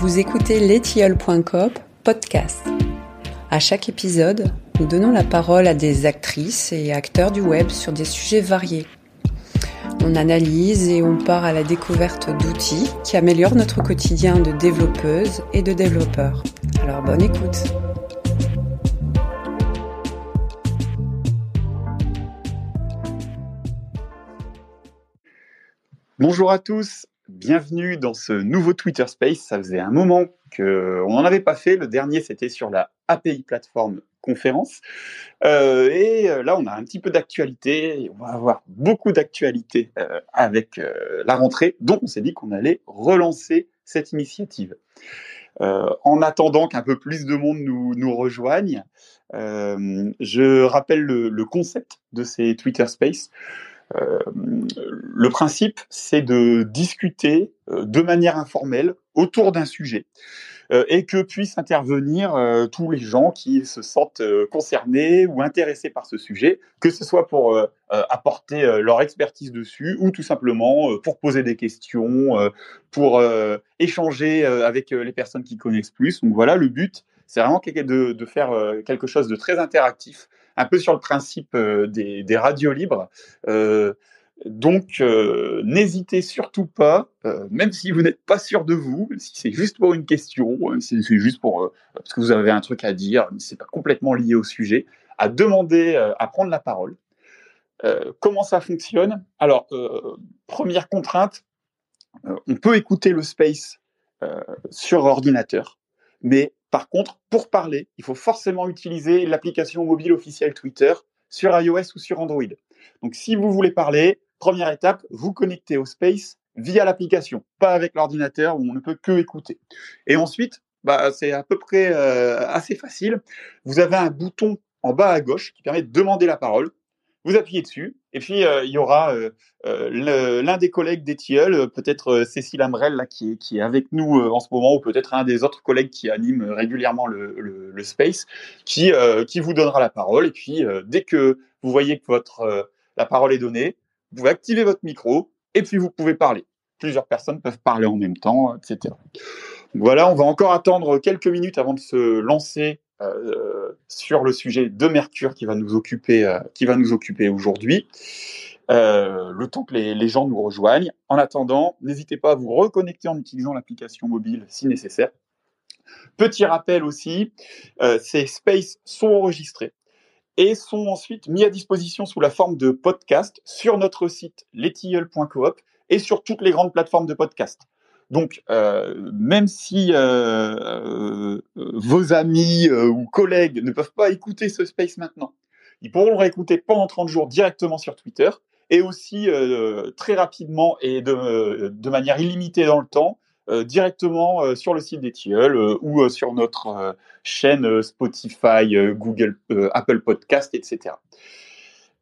Vous écoutez letiole.com podcast. À chaque épisode, nous donnons la parole à des actrices et acteurs du web sur des sujets variés. On analyse et on part à la découverte d'outils qui améliorent notre quotidien de développeuses et de développeurs. Alors bonne écoute. Bonjour à tous, bienvenue dans ce nouveau Twitter Space. Ça faisait un moment qu'on n'en avait pas fait. Le dernier, c'était sur la API Plateforme Conférence. Euh, et euh, là, on a un petit peu d'actualité. On va avoir beaucoup d'actualité euh, avec la rentrée. Donc, on s'est dit qu'on allait relancer cette initiative. en attendant qu'un peu plus de monde nous, nous rejoigne, je rappelle le, le, concept de ces Twitter Space. Euh, le principe, c'est de discuter euh, de manière informelle autour d'un sujet euh, et que puissent intervenir tous les gens qui se sentent concernés ou intéressés par ce sujet, que ce soit pour apporter leur expertise dessus ou tout simplement pour poser des questions, pour échanger avec les personnes qui connaissent plus. Donc voilà, le but, c'est vraiment de, de, faire quelque chose de très interactif un peu sur le principe euh, des, radios libres. Euh, donc, euh, n'hésitez surtout pas, même si vous n'êtes pas sûr de vous, si c'est juste pour une question, si c'est juste pour parce que vous avez un truc à dire, mais c'est pas complètement lié au sujet, à demander, à prendre la parole. comment ça fonctionne? Alors, première contrainte, on peut écouter le space sur ordinateur, mais par contre, pour parler, il faut forcément utiliser l'application mobile officielle Twitter sur iOS ou sur Android. Donc si vous voulez parler, première étape, vous connectez au Space via l'application, pas avec l'ordinateur où on ne peut que écouter. Et ensuite, bah, c'est à peu près euh, assez facile. Vous avez un bouton en bas à gauche qui permet de demander la parole vous appuyez dessus, et puis euh, il y aura euh, euh, l'un des collègues d'Etiole, peut-être Cécile Amrel, là, qui, est avec nous en ce moment, ou peut-être un des autres collègues qui anime régulièrement le, space, qui, vous donnera la parole. Et puis, dès que vous voyez que la parole est donnée, vous pouvez activer votre micro, et puis vous pouvez parler. Plusieurs personnes peuvent parler en même temps, etc. Voilà, on va encore attendre quelques minutes avant de se lancer euh, sur le sujet de Mercure qui va nous occuper, euh, qui va nous occuper aujourd'hui. Euh, le temps que les, gens nous rejoignent. En attendant, n'hésitez pas à vous reconnecter en utilisant l'application mobile si nécessaire. Petit rappel aussi, ces spaces sont enregistrés et sont ensuite mis à disposition sous la forme de podcast sur notre site letilleul.coop et sur toutes les grandes plateformes de podcast. Donc, euh, même si euh, euh, vos amis ou collègues ne peuvent pas écouter ce space maintenant, ils pourront le réécouter pendant 30 jours directement sur Twitter et aussi très rapidement et de, manière illimitée dans le temps directement sur le site des Tilleuls ou sur notre chaîne Spotify, Google, Apple Podcast, etc.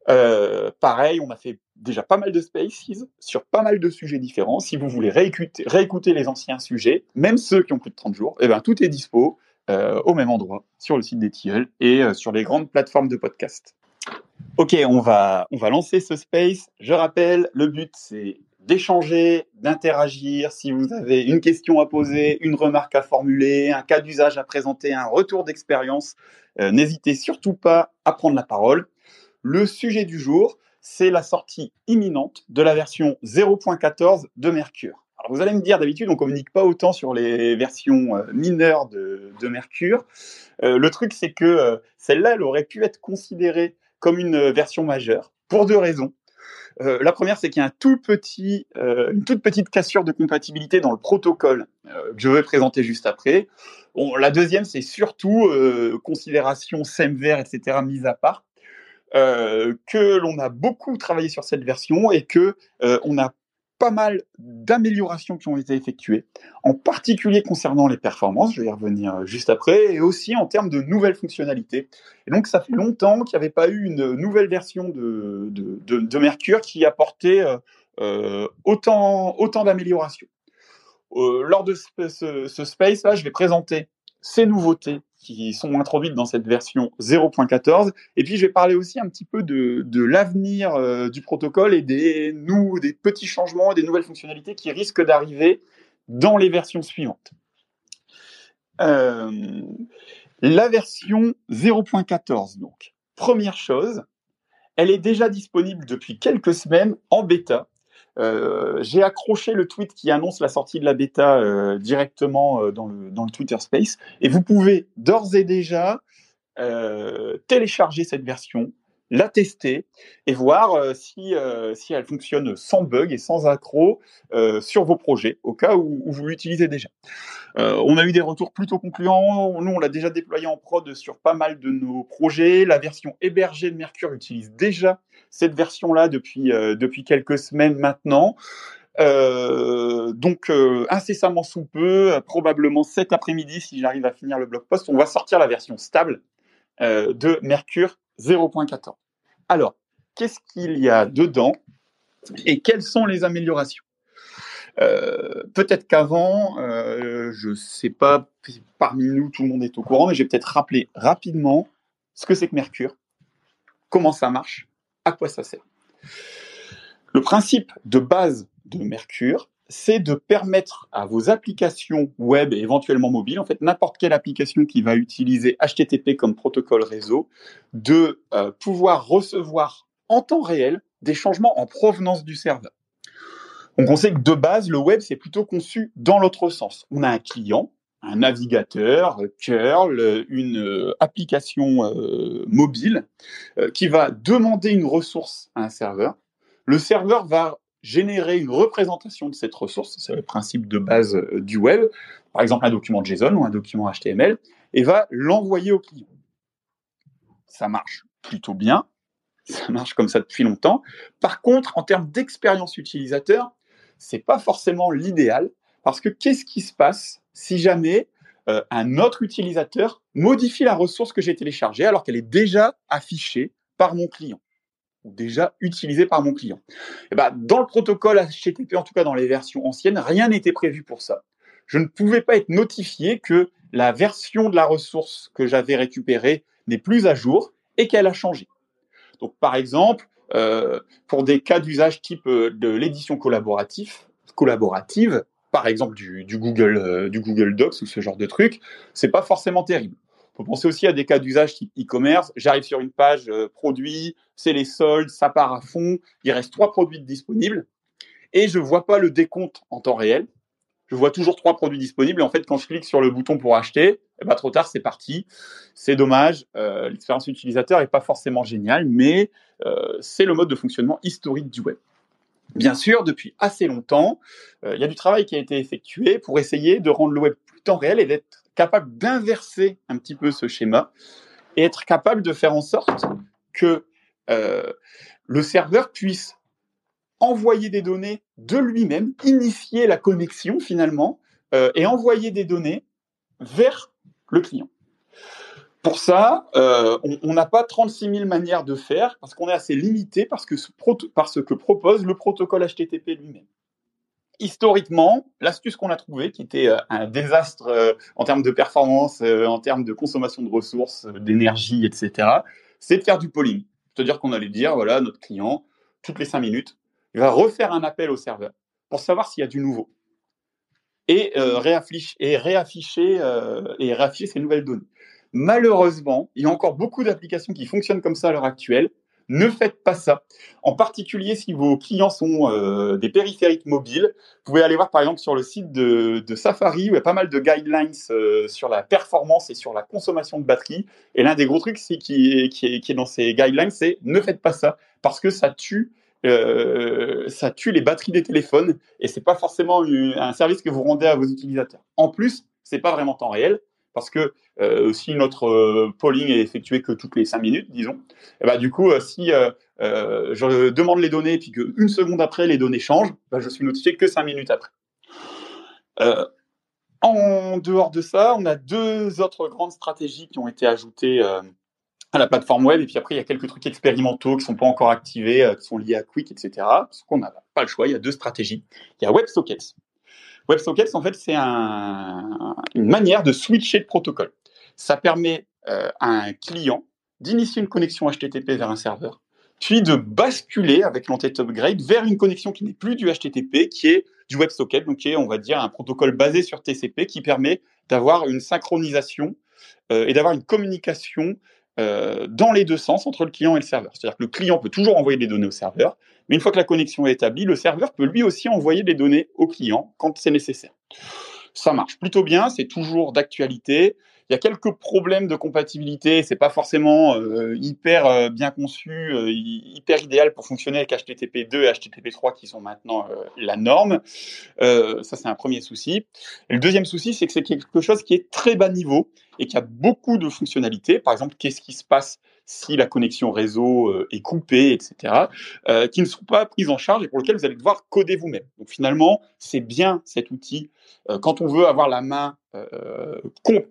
Euh, pareil, on a fait déjà pas mal de spaces sur pas mal de sujets différents. Si vous voulez réécouter, les anciens sujets, même ceux qui ont plus de 30 jours, eh ben, tout est dispo euh, au même endroit sur le site des et euh, sur les grandes plateformes de podcast. Ok, on va, on va lancer ce space. Je rappelle, le but c'est d'échanger, d'interagir. Si vous avez une question à poser, une remarque à formuler, un cas d'usage à présenter, un retour d'expérience, n'hésitez surtout pas à prendre la parole. Le sujet du jour, c'est la sortie imminente de la version 0.14 de Mercure. Alors vous allez me dire, d'habitude, on communique pas autant sur les versions euh, mineures de, Mercure. Euh, le truc, c'est que euh, celle-là, elle aurait pu être considérée comme une version majeure pour deux raisons. la première, c'est qu'il y a une toute petite cassure de compatibilité dans le protocole que je vais présenter juste après. la deuxième, c'est surtout considération SEMVer, etc. mise à part. Euh, que l'on a beaucoup travaillé sur cette version et que euh, on a pas mal d'améliorations qui ont été effectuées, en particulier concernant les performances, je vais y revenir juste après, et aussi en termes de nouvelles fonctionnalités. Et donc ça fait longtemps qu'il n'y avait pas eu une nouvelle version de, de, de, Mercure qui apportait euh, autant, autant d'améliorations. lors de ce space-là, je vais présenter ces nouveautés qui sont introduites dans cette version 0.14. Et puis, je vais parler aussi un petit peu de, de l'avenir euh, du protocole et des, nous, des petits changements, des nouvelles fonctionnalités qui risquent d'arriver dans les versions suivantes. la version 0.14, donc. Première chose, elle est déjà disponible depuis quelques semaines en bêta. Euh, j'ai accroché le tweet qui annonce la sortie de la bêta euh, directement euh, dans, le, dans, le, Twitter Space. Et vous pouvez d'ores et déjà télécharger cette version, la tester et voir euh, si, euh, si elle fonctionne sans bug et sans accro euh, sur vos projets, au cas où, vous l'utilisez déjà. on a eu des retours plutôt concluants. Nous, on l'a déjà déployé en prod sur pas mal de nos projets. La version hébergée de Mercure utilise déjà cette version-là depuis, depuis quelques semaines maintenant. donc incessamment sous peu, probablement cet après-midi, si j'arrive à finir le blog post, on va sortir la version stable de Mercure 0.14. Alors, qu'est-ce qu'il y a dedans et quelles sont les améliorations? Euh, Peut-être qu'avant, euh, je ne sais pas, parmi nous, tout le monde est au courant, mais j'ai peut-être rappelé rapidement ce que c'est que Mercure, comment ça marche, à quoi ça sert. Le principe de base de Mercure, c'est de permettre à vos applications web et éventuellement mobiles, en fait n'importe quelle application qui va utiliser HTTP comme protocole réseau, de euh, pouvoir recevoir en temps réel des changements en provenance du serveur. Donc on sait que de base, le web, c'est plutôt conçu dans l'autre sens. On a un client, un navigateur, curl, une euh, application euh, mobile qui va demander une ressource à un serveur. Le serveur va générer une représentation de cette ressource, c'est le principe de base euh, du web, par exemple un document JSON ou un document HTML, et va l'envoyer au client. Ça marche plutôt bien, ça marche comme ça depuis longtemps. Par contre, en termes d'expérience utilisateur, c'est pas forcément l'idéal, parce que qu'est-ce qui se passe si jamais euh, un autre utilisateur modifie la ressource que j'ai téléchargée alors qu'elle est déjà affichée par mon client? Déjà utilisé par mon client. Eh ben, dans le protocole HTTP, en tout cas dans les versions anciennes, rien n'était prévu pour ça. Je ne pouvais pas être notifié que la version de la ressource que j'avais récupérée n'est plus à jour et qu'elle a changé. Donc, par exemple, euh, pour des cas d'usage type euh, de l'édition collaborative, collaborative, par exemple du, Google, euh, du Google Docs ou ce genre de truc, c'est pas forcément terrible faut penser aussi à des cas d'usage type e-commerce. J'arrive sur une page euh, produit, c'est les soldes, ça part à fond, il reste trois produits disponibles et je vois pas le décompte en temps réel. Je vois toujours trois produits disponibles. Et en fait, quand je clique sur le bouton pour acheter, eh ben, trop tard, c'est parti. C'est dommage. Euh, l'expérience utilisateur est pas forcément géniale, mais euh, c'est le mode de fonctionnement historique du web. Bien sûr, depuis assez longtemps, il y a du travail qui a été effectué pour essayer de rendre le web plus temps réel et d'être capable d'inverser un petit peu ce schéma et être capable de faire en sorte que euh, le serveur puisse envoyer des données de lui-même, initier la connexion finalement, euh, et envoyer des données vers le client. Pour ça, euh, on n'a pas 36 000 manières de faire parce qu'on est assez limité par ce que propose le protocole HTTP lui-même historiquement, l'astuce qu'on a trouvée, qui était euh, un désastre euh, en termes de performance, euh, en termes de consommation de ressources, d'énergie, etc., c'est de faire du polling. C'est-à-dire qu'on allait dire, voilà, notre client, toutes les cinq minutes, il va refaire un appel au serveur pour savoir s'il y a du nouveau et, réafficher, et, réafficher, et réafficher ces nouvelles données. Malheureusement, il y a encore beaucoup d'applications qui fonctionnent comme ça à l'heure actuelle ne faites pas ça. En particulier si vos clients sont euh, des périphériques mobiles. Vous pouvez aller voir par exemple sur le site de, Safari où il y a pas mal de guidelines euh, sur la performance et sur la consommation de batterie. Et l'un des gros trucs qui, est, dans ces guidelines, c'est ne faites pas ça parce que ça tue euh, ça tue les batteries des téléphones et c'est pas forcément un service que vous rendez à vos utilisateurs. En plus, c'est pas vraiment temps réel parce que euh, si notre euh, polling est effectué que toutes les cinq minutes, disons, ben, du coup, euh, si je demande les données et puis qu'une seconde après, les données changent, ben, je suis notifié que cinq minutes après. en dehors de ça, on a deux autres grandes stratégies qui ont été ajoutées à la plateforme web. Et puis après, il y a quelques trucs expérimentaux qui ne sont pas encore activés, qui sont liés à Quick, etc. Parce qu'on n'a pas le choix. Il y a deux stratégies. Il y a WebSockets. WebSockets, en fait, c'est un, une manière de switcher de protocole. Ça permet euh, à un client d'initier une connexion HTTP vers un serveur, puis de basculer avec l'entête upgrade vers une connexion qui n'est plus du HTTP, qui est du WebSocket, donc qui est, on va dire, un protocole basé sur TCP qui permet d'avoir une synchronisation et d'avoir une communication dans les deux sens entre le client et le serveur. C'est-à-dire que le client peut toujours envoyer des données au serveur, mais une fois que la connexion est établie, le serveur peut lui aussi envoyer des données au client quand c'est nécessaire. Ça marche plutôt bien, c'est toujours d'actualité. Il y a quelques problèmes de compatibilité, c'est pas forcément euh, hyper euh, bien conçu, euh, hyper idéal pour fonctionner avec HTTP 2 et HTTP 3 qui sont maintenant la norme. ça c'est un premier souci. Le deuxième souci, c'est que c'est quelque chose qui est très bas niveau et qui a beaucoup de fonctionnalités. Par exemple, qu'est-ce qui se passe si la connexion réseau euh, est coupée, etc., euh, qui ne sont pas prises en charge et pour lesquelles vous allez devoir coder vous-même. Donc finalement, c'est bien cet outil euh, quand on veut avoir la main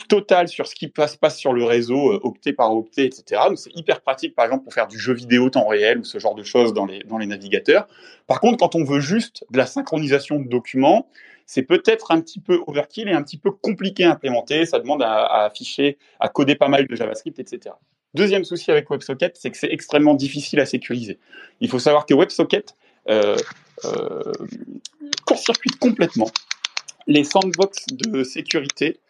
totale sur ce qui passe, passe sur le réseau, octet par octet, etc. Donc c'est hyper pratique, par exemple, pour faire du jeu vidéo temps réel ou ce genre de choses dans les, dans les navigateurs. Par contre, quand on veut juste de la synchronisation de documents, c'est peut-être un petit peu overkill et un petit peu compliqué à implémenter. Ça demande à, à afficher, à coder pas mal de JavaScript, etc. Deuxième souci avec WebSocket, c'est que c'est extrêmement difficile à sécuriser. Il faut savoir que WebSocket euh, euh, court-circuite complètement les sandbox de sécurité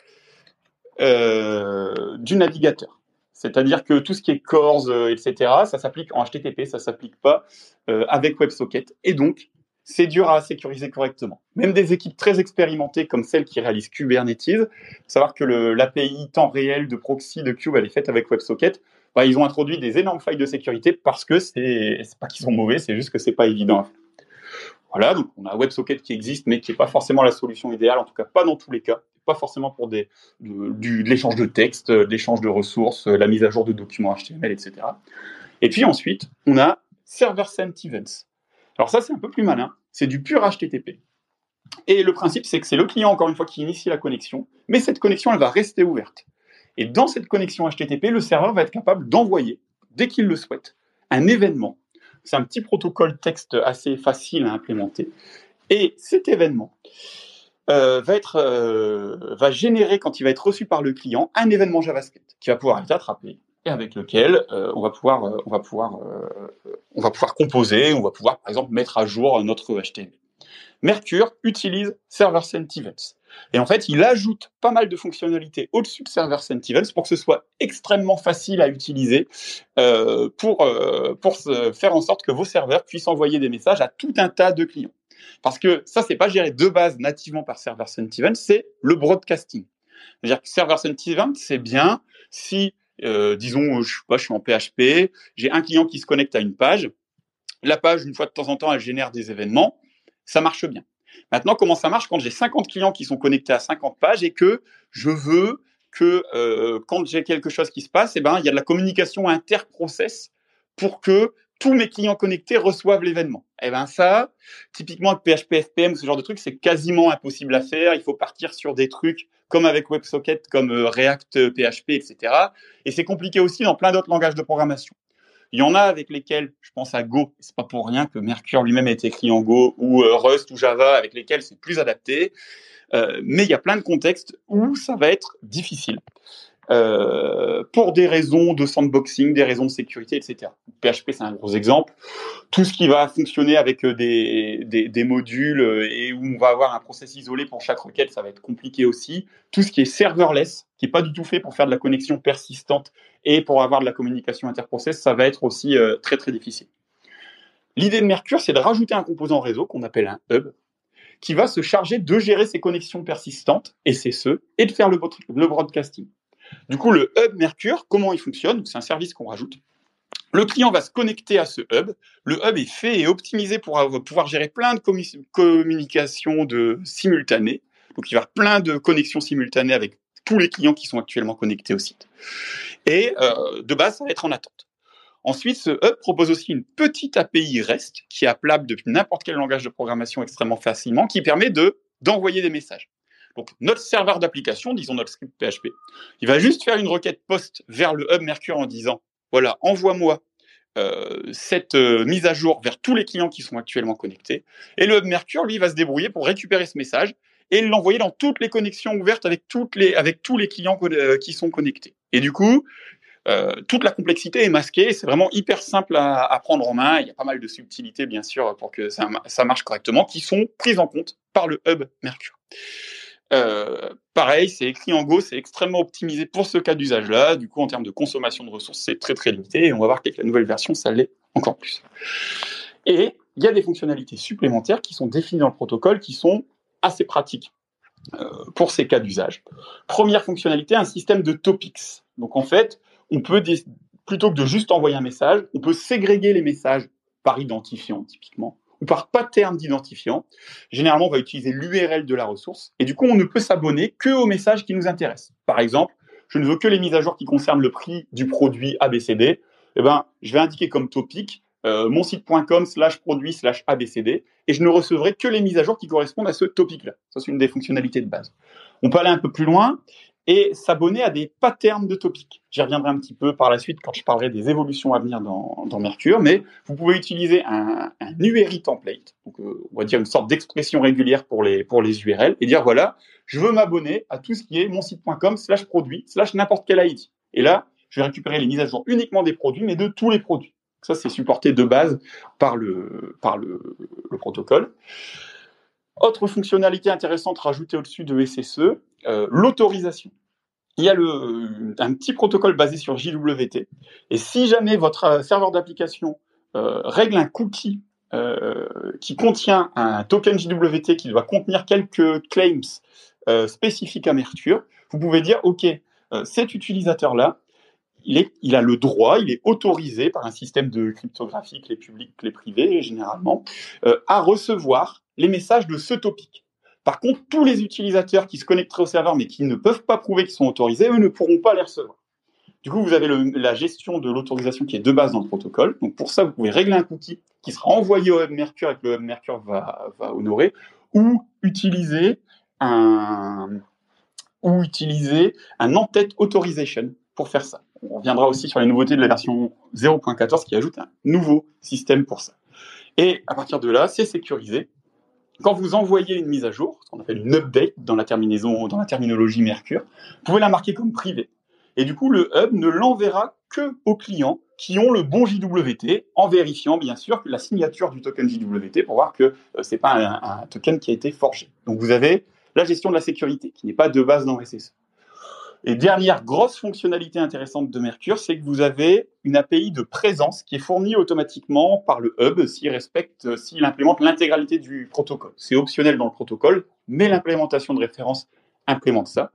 euh, du navigateur. C'est-à-dire que tout ce qui est cores, etc., ça s'applique en HTTP, ça s'applique pas avec WebSocket. Et donc, c'est dur à sécuriser correctement. Même des équipes très expérimentées comme celles qui réalisent Kubernetes, savoir que l'API temps réel de proxy de Cube, elle est faite avec WebSocket, bah, ils ont introduit des énormes failles de sécurité parce que c'est pas qu'ils sont mauvais, c'est juste que c'est pas évident. Voilà, donc on a WebSocket qui existe, mais qui n'est pas forcément la solution idéale, en tout cas pas dans tous les cas, pas forcément pour des, de, l'échange de texte, de l'échange de ressources, la mise à jour de documents HTML, etc. Et puis ensuite, on a Server Sent Events. Alors ça, c'est un peu plus malin, c'est du pur HTTP. Et le principe, c'est que c'est le client, encore une fois, qui initie la connexion, mais cette connexion, elle va rester ouverte. Et dans cette connexion HTTP, le serveur va être capable d'envoyer, dès qu'il le souhaite, un événement. C'est un petit protocole texte assez facile à implémenter. Et cet événement euh, va, être, euh, va générer, quand il va être reçu par le client, un événement JavaScript qui va pouvoir être attrapé et avec lequel euh, on, va pouvoir, on, va pouvoir, on va pouvoir composer, on va pouvoir par exemple mettre à jour notre HTML. Mercure utilise Server Sent Events. Et en fait, il ajoute pas mal de fonctionnalités au-dessus de Server Sent Events pour que ce soit extrêmement facile à utiliser euh, pour, euh, pour faire en sorte que vos serveurs puissent envoyer des messages à tout un tas de clients. Parce que ça, c'est pas géré de base nativement par Server Sent Events, c'est le broadcasting. C'est-à-dire que Server Sent Events, c'est bien si, euh, disons, je, je suis en PHP, j'ai un client qui se connecte à une page, la page, une fois de temps en temps, elle génère des événements, ça marche bien. Maintenant, comment ça marche quand j'ai 50 clients qui sont connectés à 50 pages et que je veux que euh, quand j'ai quelque chose qui se passe, eh ben, il y a de la communication inter-process pour que tous mes clients connectés reçoivent l'événement. Eh ben ça, typiquement avec PHP FPM ce genre de truc, c'est quasiment impossible à faire. Il faut partir sur des trucs comme avec WebSocket, comme euh, React PHP, etc. Et c'est compliqué aussi dans plein d'autres langages de programmation. Il y en a avec lesquels, je pense à Go, c'est pas pour rien que Mercure lui-même est écrit en Go, ou euh, Rust ou Java, avec lesquels c'est plus adapté. Euh, mais il y a plein de contextes où ça va être difficile. Euh, pour des raisons de sandboxing, des raisons de sécurité, etc. PHP, c'est un gros exemple. Tout ce qui va fonctionner avec euh, des, modules euh, et où on va avoir un process isolé pour chaque requête, ça va être compliqué aussi. Tout ce qui est serverless, qui est pas du tout fait pour faire de la connexion persistante et pour avoir de la communication interprocess, ça va être aussi très très difficile. L'idée de Mercure, c'est de rajouter un composant réseau qu'on appelle un hub, qui va se charger de gérer ces connexions persistantes, et c'est ce, et de faire le broadcasting. Du coup, le hub Mercure, comment il fonctionne? C'est un service qu'on rajoute. Le client va se connecter à ce hub. Le hub est fait et optimisé pour pouvoir gérer plein de communications de simultanées. Donc, il va y avoir plein de connexions simultanées avec tous les clients qui sont actuellement connectés au site. Et euh, de base, ça va être en attente. Ensuite, ce hub propose aussi une petite API REST qui est appelable depuis n'importe quel langage de programmation extrêmement facilement, qui permet de d'envoyer des messages. Donc notre serveur d'application, disons notre script PHP, il va juste faire une requête post vers le hub Mercure en disant voilà, envoie-moi euh, cette euh, mise à jour vers tous les clients qui sont actuellement connectés. Et le hub Mercure, lui, va se débrouiller pour récupérer ce message et l'envoyer dans toutes les connexions ouvertes avec, tous les clients euh, qui sont connectés. Et du coup, toute la complexité est masquée. C'est vraiment hyper simple à, à, prendre en main. Il y a pas mal de subtilités, bien sûr, pour que ça, ça marche correctement, qui sont prises en compte par le hub Mercure. Euh, pareil, c'est écrit en Go, c'est extrêmement optimisé pour ce cas d'usage-là. Du coup, en termes de consommation de ressources, c'est très très limité. Et on va voir qu'avec la nouvelle version, ça l'est encore plus. Et il y a des fonctionnalités supplémentaires qui sont définies dans le protocole, qui sont assez pratiques euh, pour ces cas d'usage. Première fonctionnalité, un système de topics. Donc en fait, on peut plutôt que de juste envoyer un message, on peut ségréguer les messages par identifiant typiquement ou par pattern d'identifiant. Généralement, on va utiliser l'URL de la ressource et du coup, on ne peut s'abonner que aux messages qui nous intéressent. Par exemple, je ne veux que les mises à jour qui concernent le prix du produit ABCD. Eh ben, je vais indiquer comme topic euh, mon site.com slash produit slash ABCD et je ne recevrai que les mises à jour qui correspondent à ce topic-là. Ça, c'est une des fonctionnalités de base. On peut aller un peu plus loin et s'abonner à des patterns de topics. J'y reviendrai un petit peu par la suite quand je parlerai des évolutions à venir dans, Mercure, mais vous pouvez utiliser un, URI template, donc euh, on va dire une sorte d'expression régulière pour les, pour les URL, et dire voilà, je veux m'abonner à tout ce qui est mon site.com slash produit slash n'importe quel ID. Et là, je vais récupérer les mises à jour uniquement des produits, mais de tous les produits. Ça, c'est supporté de base par le, par le protocole. Autre fonctionnalité intéressante rajoutée au-dessus de SSE, euh, l'autorisation. Il y a le, un petit protocole basé sur JWT. Et si jamais votre euh, serveur d'application euh, règle un cookie euh, qui contient un token JWT qui doit contenir quelques claims euh, spécifiques à Mercure, vous pouvez dire, OK, euh, cet utilisateur-là, il, a le droit, il est autorisé par un système de cryptographie, les publics, privés généralement, à recevoir les messages de ce topic. Par contre, tous les utilisateurs qui se connecteraient au serveur mais qui ne peuvent pas prouver qu'ils sont autorisés, eux ne pourront pas les recevoir. Du coup, vous avez la gestion de l'autorisation qui est de base dans le protocole. Donc pour ça, vous pouvez régler un cookie qui sera envoyé au Web Mercure et que le Web Mercure va, va honorer, ou utiliser un ou utiliser un en-tête authorization pour faire ça. On reviendra aussi sur les nouveautés de la version 0.14 qui ajoute un nouveau système pour ça. Et à partir de là, c'est sécurisé quand vous envoyez une mise à jour, ce qu'on appelle une update dans la terminaison, terminologie Mercure, vous pouvez la marquer comme privée. Et du coup, le hub ne l'enverra que aux clients qui ont le bon JWT, en vérifiant bien sûr la signature du token JWT pour voir que euh, c'est pas un, un, token qui a été forgé. Donc vous avez la gestion de la sécurité qui n'est pas de base dans SSE. Et dernière grosse fonctionnalité intéressante de Mercure, c'est que vous avez une API de présence qui est fournie automatiquement par le hub s'il respecte, s'il implémente l'intégralité du protocole. C'est optionnel dans le protocole, mais l'implémentation de référence implémente ça.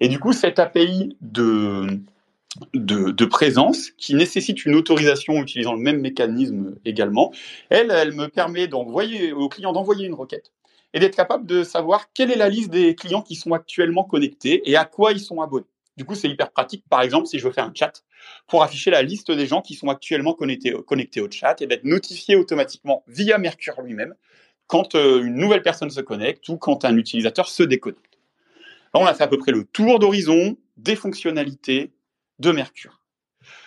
Et du coup, cette API de, présence qui nécessite une autorisation utilisant le même mécanisme également, elle, elle me permet d'envoyer au client d'envoyer une requête et d'être capable de savoir quelle est la liste des clients qui sont actuellement connectés et à quoi ils sont abonnés. Du coup, c'est hyper pratique, par exemple, si je veux faire un chat, pour afficher la liste des gens qui sont actuellement connectés, au chat et d'être notifié automatiquement via Mercure lui-même quand euh, une nouvelle personne se connecte ou quand un utilisateur se déconnecte. On a fait à peu près le tour d'horizon des fonctionnalités de Mercure.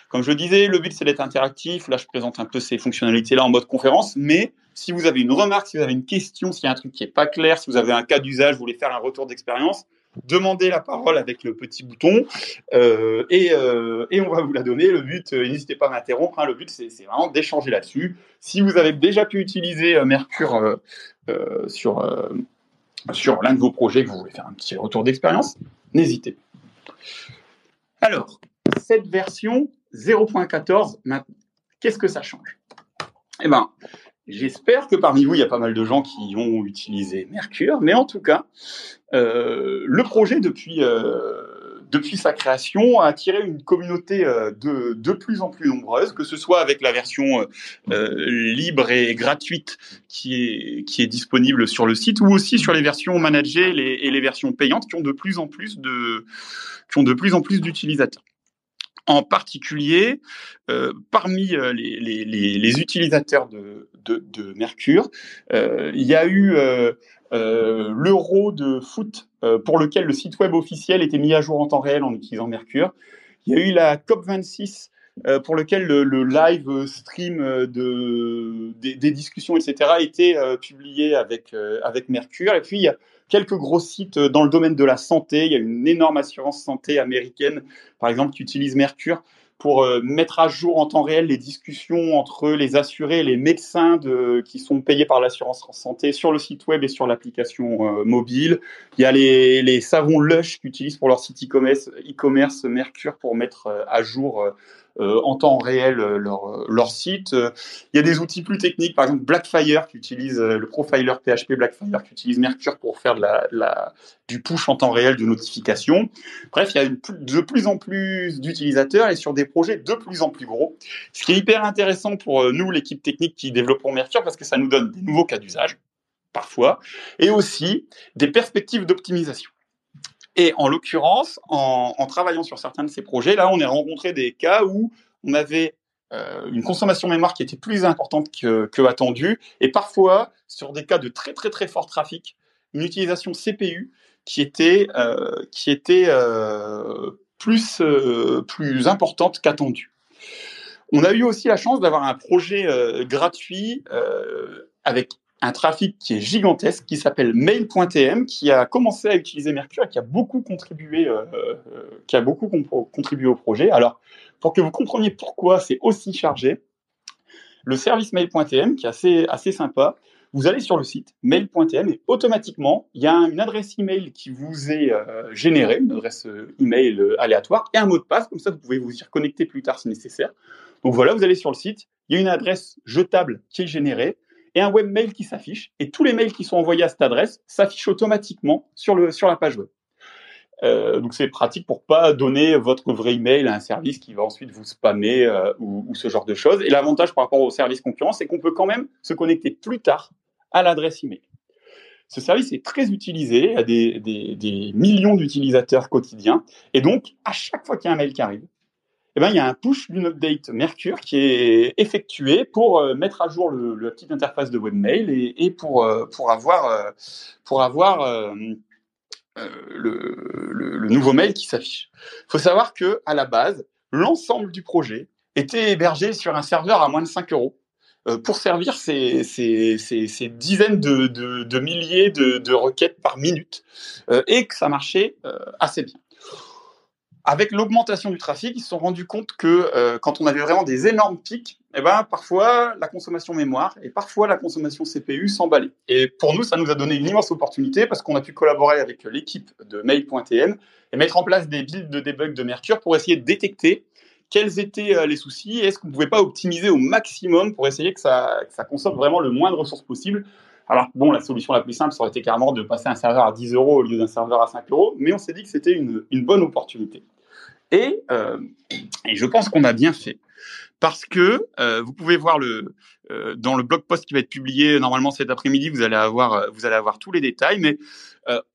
Comme je le disais, le but c'est d'être interactif. Là, je présente un peu ces fonctionnalités-là en mode conférence, mais si vous avez une remarque, si vous avez une question, s'il y a un truc qui est pas clair, si vous avez un cas d'usage, vous voulez faire un retour d'expérience, demandez la parole avec le petit bouton euh, et, euh, et, on va vous la donner. Le but, euh, n'hésitez pas à m'interrompre, hein, le but c'est vraiment d'échanger là-dessus. Si vous avez déjà pu utiliser Mercure sur, sur l'un de vos projets, que vous voulez faire un petit retour d'expérience, n'hésitez. Alors, cette version 0.14, qu'est-ce que ça change? Eh ben, j'espère que parmi vous, il y a pas mal de gens qui ont utilisé Mercure, mais en tout cas, euh, le projet depuis euh, depuis sa création a attiré une communauté euh, de, de plus en plus nombreuse, que ce soit avec la version euh, libre et gratuite qui est qui est disponible sur le site, ou aussi sur les versions managées les, et les versions payantes qui ont de plus en plus de qui ont de plus en plus d'utilisateurs en particulier euh, parmi euh, les, utilisateurs de, de, Mercure. Euh, il y a eu l'Euro de foot pour lequel le site web officiel était mis à jour en temps réel en utilisant Mercure. Il y a eu la COP26 pour lequel le, live stream de, des, discussions, etc., été publié avec, avec Mercure. Et puis, il y a quelques gros sites dans le domaine de la santé. Il y a une énorme assurance santé américaine, par exemple, qui utilise Mercure pour euh, mettre à jour en temps réel les discussions entre les assurés et les médecins de, qui sont payés par l'assurance santé sur le site web et sur l'application euh, mobile. Il y a les, savons Lush qu'ils utilisent pour leur site e-commerce, Mercure pour mettre euh, à jour euh, en temps réel euh, leur, euh, leur site. Il y a des outils plus techniques, par exemple Blackfire qui utilise le profiler PHP Blackfire qui utilise Mercure pour faire de la, la, du push en temps réel de notification. Bref, il y a une, de plus en plus d'utilisateurs et sur des projets de plus en plus gros. Ce qui est hyper intéressant pour nous, l'équipe technique qui développons Mercure, parce que ça nous donne des nouveaux cas d'usage parfois, et aussi des perspectives d'optimisation. Et en l'occurrence, en, travaillant sur certains de ces projets, là, on a rencontré des cas où on avait euh, une consommation mémoire qui était plus importante que, que attendu, et parfois, sur des cas de très très très fort trafic, une utilisation CPU qui était, euh, qui était euh, plus, plus importante qu'attendue. On a eu aussi la chance d'avoir un projet gratuit avec un trafic qui est gigantesque, qui s'appelle Mail.tm, qui a commencé à utiliser Mercure et qui a beaucoup contribué, euh, euh, qui a beaucoup contribué au projet. Alors, pour que vous compreniez pourquoi c'est aussi chargé, le service Mail.tm, qui est assez, assez sympa, vous allez sur le site mail.tm et automatiquement, il y a une adresse email qui vous est euh, générée, une adresse email aléatoire et un mot de passe. Comme ça, vous pouvez vous y reconnecter plus tard si nécessaire. Donc voilà, vous allez sur le site, il y a une adresse jetable qui est générée et un webmail qui s'affiche. Et tous les mails qui sont envoyés à cette adresse s'affichent automatiquement sur, la page web. Euh, donc c'est pratique pour pas donner votre vrai email à un service qui va ensuite vous spammer euh, ou, ce genre de choses. Et l'avantage par rapport au service concurrent, c'est qu'on peut quand même se connecter plus tard à l'adresse email. Ce service est très utilisé, a des millions d'utilisateurs quotidiens, et donc à chaque fois qu'il y a un mail qui arrive, eh ben, il y a un push d'une update Mercure qui est effectué pour euh, mettre à jour le, le, petite interface de webmail et, et pour, euh, pour avoir, euh, pour avoir le, le, le, nouveau mail qui s'affiche. Il faut savoir que à la base, l'ensemble du projet était hébergé sur un serveur à moins de 5 euros pour servir ces, ces, ces, ces dizaines de, de, de milliers de, de, requêtes par minute et que ça marchait assez bien avec l'augmentation du trafic, ils se sont rendus compte que euh, quand on avait vraiment des énormes pics, eh ben, parfois la consommation mémoire et parfois la consommation CPU s'emballait. Et pour nous, ça nous a donné une immense opportunité parce qu'on a pu collaborer avec l'équipe de Mail.tm et mettre en place des builds de debug de Mercure pour essayer de détecter quels étaient euh, les soucis et est-ce qu'on ne pouvait pas optimiser au maximum pour essayer que ça, consomme vraiment le moins de ressources possible alors, bon, la solution la plus simple, ça aurait été carrément de passer un serveur à 10 euros au lieu d'un serveur à 5 euros, mais on s'est dit que c'était une, bonne opportunité. Et, euh, et je pense qu'on a bien fait. Parce que euh, vous pouvez voir le, euh, dans le blog post qui va être publié normalement cet après-midi, vous allez avoir, vous allez avoir tous les détails, mais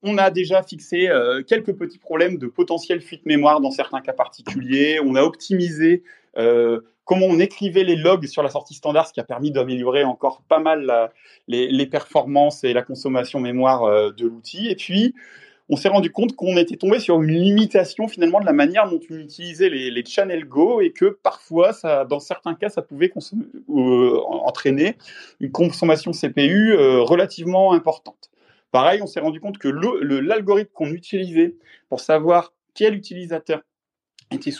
on a déjà fixé quelques petits problèmes de potentielle fuite mémoire dans certains cas particuliers. On a optimisé comment on écrivait les logs sur la sortie standard, ce qui a permis d'améliorer encore pas mal les, les, performances et la consommation mémoire de l'outil. Et puis, on s'est rendu compte qu'on était tombé sur une limitation finalement de la manière dont on utilisait les, channels Go et que parfois, dans certains cas, ça pouvait euh, entraîner une consommation CPU euh, relativement importante. Pareil, on s'est rendu compte que l'algorithme qu'on utilisait pour savoir quel utilisateur était,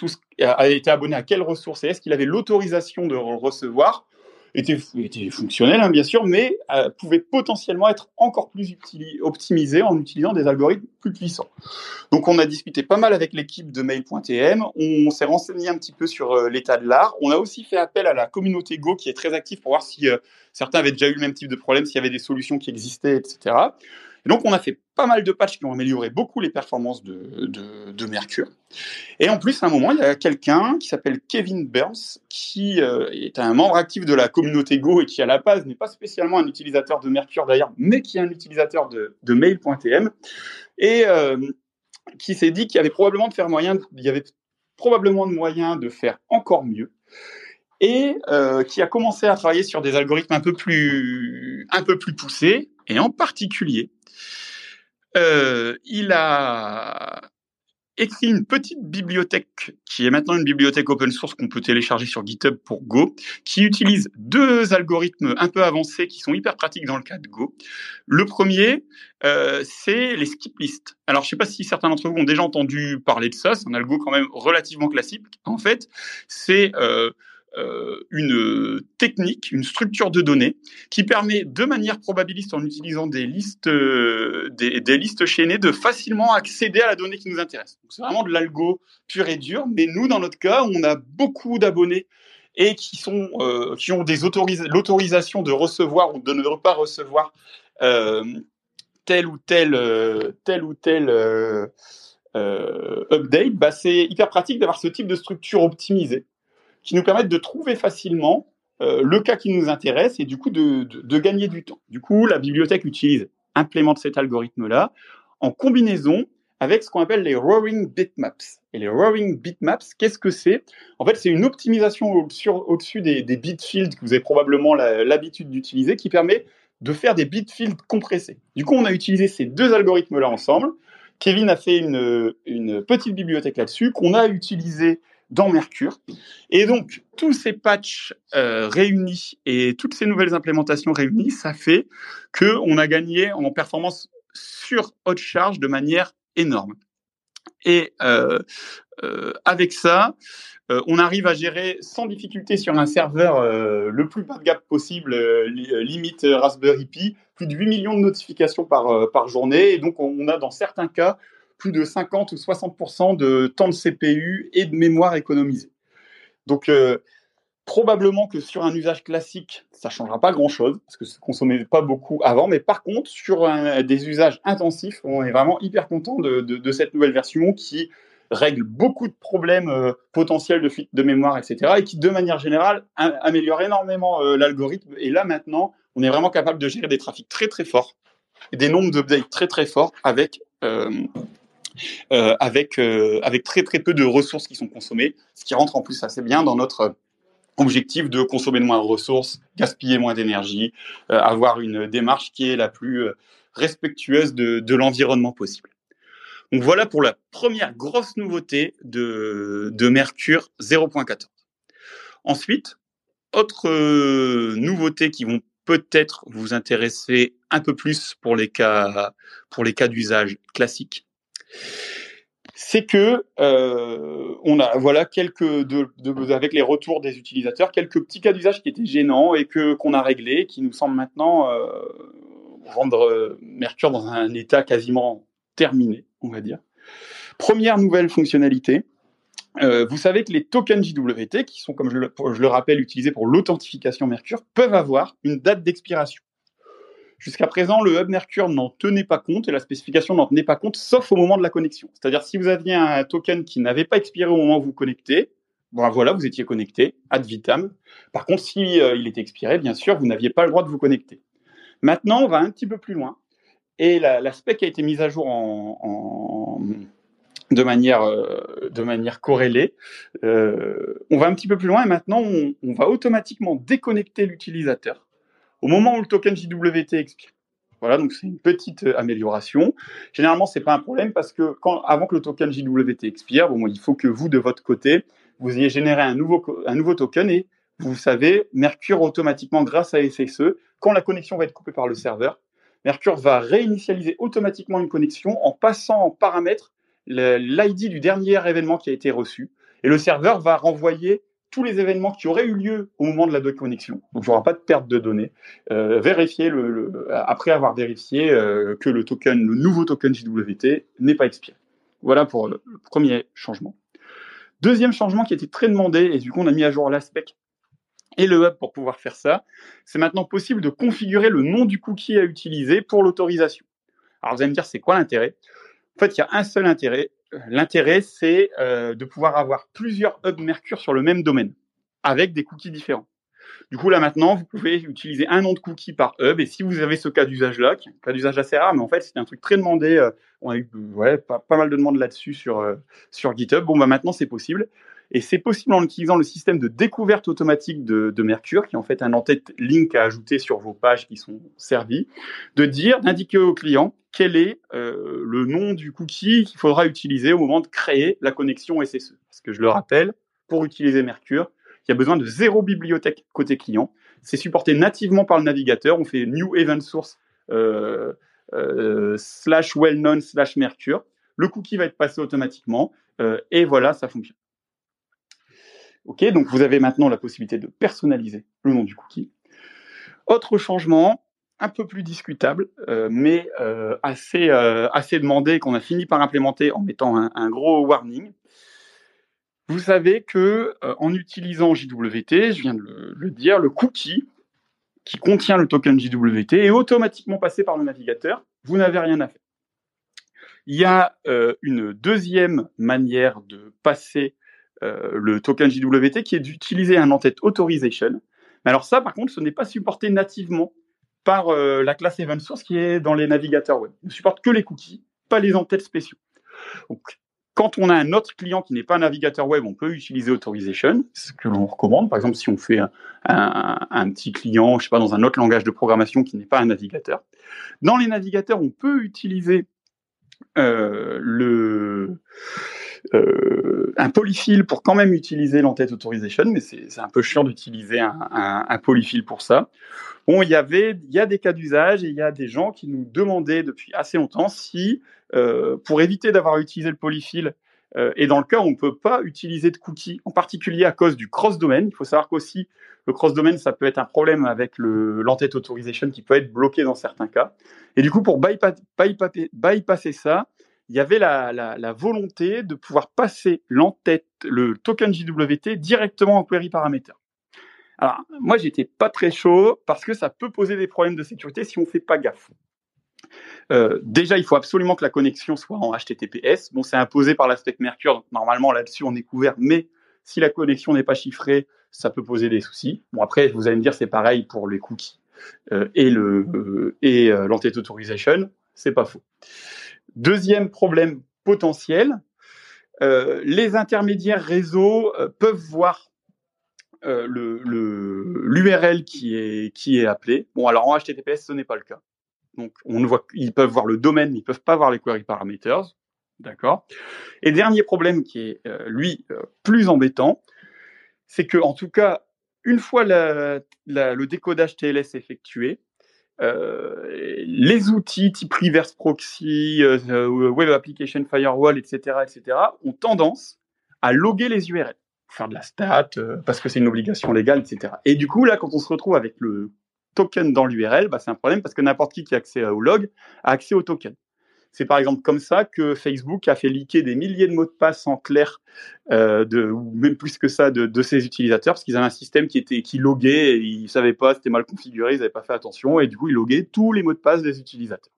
été abonné à quelle ressource et est-ce qu'il avait l'autorisation de recevoir, était, fonctionnel, hein, bien sûr, mais euh, pouvait potentiellement être encore plus optimisé en utilisant des algorithmes plus puissants. Donc, on a discuté pas mal avec l'équipe de Mail.tm, on s'est renseigné un petit peu sur euh, l'état de l'art. On a aussi fait appel à la communauté Go qui est très active pour voir si euh, certains avaient déjà eu le même type de problème, s'il y avait des solutions qui existaient, etc. Et donc, on a fait pas mal de patchs qui ont amélioré beaucoup les performances de, de, de Mercure. Et en plus, à un moment, il y a quelqu'un qui s'appelle Kevin Burns, qui euh, est un membre actif de la communauté Go et qui, à la base, n'est pas spécialement un utilisateur de Mercure d'ailleurs, mais qui est un utilisateur de, de mail.tm, et euh, qui s'est dit qu'il y avait probablement de faire moyen, il y avait probablement de moyens de faire encore mieux et euh, qui a commencé à travailler sur des algorithmes un peu plus un peu plus poussés et en particulier euh, il a écrit une petite bibliothèque qui est maintenant une bibliothèque open source qu'on peut télécharger sur GitHub pour Go, qui utilise deux algorithmes un peu avancés qui sont hyper pratiques dans le cas de Go. Le premier, euh, c'est les skip lists. Alors, je ne sais pas si certains d'entre vous ont déjà entendu parler de ça. C'est un algo quand même relativement classique. En fait, c'est euh, une technique, une structure de données qui permet de manière probabiliste en utilisant des listes, euh, des, listes chaînées de facilement accéder à la donnée qui nous intéresse. C'est vraiment de l'algo pur et dur, mais nous, dans notre cas, on a beaucoup d'abonnés et qui sont euh, qui ont l'autorisation de recevoir ou de ne pas recevoir euh, tel ou tel tel ou update, bah, c'est hyper pratique d'avoir ce type de structure optimisée qui nous permettent de trouver facilement euh, le cas qui nous intéresse et du coup de, gagner du temps. Du coup, la bibliothèque utilise, implémente cet algorithme-là en combinaison avec ce qu'on appelle les roaring bitmaps. Et les roaring bitmaps, qu'est-ce que c'est? En fait, c'est une optimisation au-dessus des, bitfields que vous avez probablement l'habitude d'utiliser qui permet de faire des bitfields compressés. Du coup, on a utilisé ces deux algorithmes-là ensemble. Kevin a fait une, petite bibliothèque là-dessus qu'on a utilisé dans Mercure. Et donc, tous ces patchs euh, réunis et toutes ces nouvelles implémentations réunies, ça fait qu'on a gagné en performance sur haute charge de manière énorme. Et euh, euh, avec ça, on arrive à gérer sans difficulté sur un serveur le plus bas de gamme possible, limite Raspberry Pi, plus de 8 millions de notifications par, par journée. Et donc, on a dans certains cas plus de 50 ou 60% de temps de CPU et de mémoire économisé. Donc, euh, probablement que sur un usage classique, ça changera pas grand-chose, parce que ça ne consommait pas beaucoup avant, mais par contre, sur des usages intensifs, on est vraiment hyper content de, cette nouvelle version qui règle beaucoup de problèmes euh, potentiels de fuite de mémoire, etc., et qui, de manière générale, améliore énormément euh, l'algorithme. Et là, maintenant, on est vraiment capable de gérer des trafics très, très forts des nombres d'updates très, très forts avec euh, avec, euh, avec très très peu de ressources qui sont consommées, ce qui rentre en plus assez bien dans notre objectif de consommer moins de ressources, gaspiller moins d'énergie, euh, avoir une démarche qui est la plus respectueuse de, l'environnement possible. Donc voilà pour la première grosse nouveauté de, de Mercure 0.14. Ensuite, autre nouveauté qui vont peut-être vous intéresser un peu plus pour les cas pour les cas d'usage classiques c'est que euh, on a voilà quelques avec les retours des utilisateurs quelques petits cas d'usage qui étaient gênants et que qu'on a réglés qui nous semblent maintenant euh, rendre euh, Mercure dans un état quasiment terminé on va dire. Première nouvelle fonctionnalité vous savez que les tokens JWT qui sont comme je le rappelle utilisés pour l'authentification Mercure peuvent avoir une date d'expiration Jusqu'à présent, le hub Mercure n'en tenait pas compte et la spécification n'en tenait pas compte, sauf au moment de la connexion. C'est-à-dire si vous aviez un token qui n'avait pas expiré au moment où vous connectez, bon voilà, vous étiez connecté ad vitam. Par contre, si euh, était expiré, bien sûr, vous n'aviez pas le droit de vous connecter. Maintenant, on va un petit peu plus loin et la, la spec a été mise à jour euh, de manière corrélée. Euh, on va un petit peu plus loin et maintenant on va automatiquement déconnecter l'utilisateur au moment où le token JWT expire. Voilà, donc c'est une petite euh, amélioration. Généralement, c'est pas un problème parce que avant que le token JWT expire, bon, il faut que vous, de votre côté, vous ayez généré un nouveau token et vous savez, Mercure automatiquement, grâce à SSE, quand la connexion va être coupée par le serveur, Mercure va réinitialiser automatiquement une connexion en passant en paramètre l'ID du dernier événement qui a été reçu. Et le serveur va renvoyer tous les événements qui auraient eu lieu au moment de la déconnexion. Donc, il n'y aura pas de perte de données. Euh, vérifier après avoir vérifié euh, que le token, le nouveau token JWT n'est pas expiré. Voilà pour le, le, premier changement. Deuxième changement qui a été très demandé, et du coup, on a mis à jour l'aspect et le hub pour pouvoir faire ça. C'est maintenant possible de configurer le nom du cookie à utiliser pour l'autorisation. Alors, vous allez me dire, c'est quoi l'intérêt? En fait, il y a un seul intérêt, L'intérêt, c'est euh, de pouvoir avoir plusieurs hubs Mercure sur le même domaine, avec des cookies différents. Du coup, là maintenant, vous pouvez utiliser un nom de cookie par hub, et si vous avez ce cas d'usage-là, un cas d'usage assez rare, mais en fait, c'était un truc très demandé, euh, on a eu pas, mal de demandes là-dessus sur, euh, sur GitHub, bon, bah maintenant, c'est possible. Et c'est possible en utilisant le système de découverte automatique de, Mercure, qui est en fait un en-tête link à ajouter sur vos pages qui sont servies, de dire, d'indiquer au client quel est euh, le nom du cookie qu'il faudra utiliser au moment de créer la connexion SSE. Parce que je le rappelle, pour utiliser Mercure, il y a besoin de zéro bibliothèque côté client. C'est supporté nativement par le navigateur. On fait new event source euh, euh, slash well-known slash Mercure. Le cookie va être passé automatiquement et voilà, ça fonctionne. Ok, donc vous avez maintenant la possibilité de personnaliser le nom du cookie. Autre changement, un peu plus discutable, euh, mais euh, assez, euh, assez demandé, qu'on a fini par implémenter en mettant un, gros warning. Vous savez que en utilisant JWT, je viens de le, le dire, le cookie qui contient le token JWT est automatiquement passé par le navigateur. Vous n'avez rien à faire. Il y a une deuxième manière de passer le token JWT qui est d'utiliser un en-tête authorization. Mais alors ça, par contre, ce n'est pas supporté nativement par euh, la classe event source qui est dans les navigateurs web. Il ne supporte que les cookies, pas les en-têtes spéciaux. Donc, quand on a un autre client qui n'est pas un navigateur web, on peut utiliser authorization, ce que l'on recommande. Par exemple, si on fait un, petit client, je sais pas, dans un autre langage de programmation qui n'est pas un navigateur. Dans les navigateurs, on peut utiliser euh, le, euh, un polyfill pour quand même utiliser l'entête authorization, mais c'est un peu chiant d'utiliser un, un, polyfill pour ça. Bon, il y avait, il y a des cas d'usage et il y a des gens qui nous demandaient depuis assez longtemps si, euh, pour éviter d'avoir utilisé le polyfill, euh, et dans le cas où on ne peut pas utiliser de cookies, en particulier à cause du cross-domain, il faut savoir qu'aussi le cross-domain, ça peut être un problème avec l'entête authorization qui peut être bloqué dans certains cas. Et du coup, pour bypass, bypass, bypasser ça, il y avait la, volonté de pouvoir passer l'entête, le token JWT directement en query parameter. Alors, moi, j'étais pas très chaud parce que ça peut poser des problèmes de sécurité si on fait pas gaffe. Euh, déjà, il faut absolument que la connexion soit en HTTPS. Bon, c'est imposé par l'aspect Mercure, donc normalement là-dessus on est couvert, mais si la connexion n'est pas chiffrée, ça peut poser des soucis. Bon, après, vous allez me dire, c'est pareil pour les cookies euh, et euh, et l'entête authorization, c'est pas faux. Deuxième problème potentiel, euh, les intermédiaires réseau euh, peuvent voir euh, le l'URL qui est qui est appelé. Bon, alors en HTTPS, ce n'est pas le cas. Donc, on ne voit, ils peuvent voir le domaine, mais ils peuvent pas voir les query parameters. D'accord? Et dernier problème qui est, euh, lui, euh, plus embêtant, c'est que, en tout cas, une fois la, la, le décodage TLS effectué, euh, les outils type reverse proxy, euh, web application firewall, etc., etc., ont tendance à loguer les URL, faire de la stat, euh, parce que c'est une obligation légale, etc. Et du coup, là, quand on se retrouve avec le token dans l'URL, bah, c'est un problème parce que n'importe qui qui a accès au log a accès au token. C'est par exemple comme ça que Facebook a fait leaker des milliers de mots de passe en clair, euh, ou même plus que ça, de, de ses utilisateurs, parce qu'ils avaient un système qui était qui loguait, et ils savaient pas, c'était mal configuré, ils n'avaient pas fait attention, et du coup ils loguaient tous les mots de passe des utilisateurs.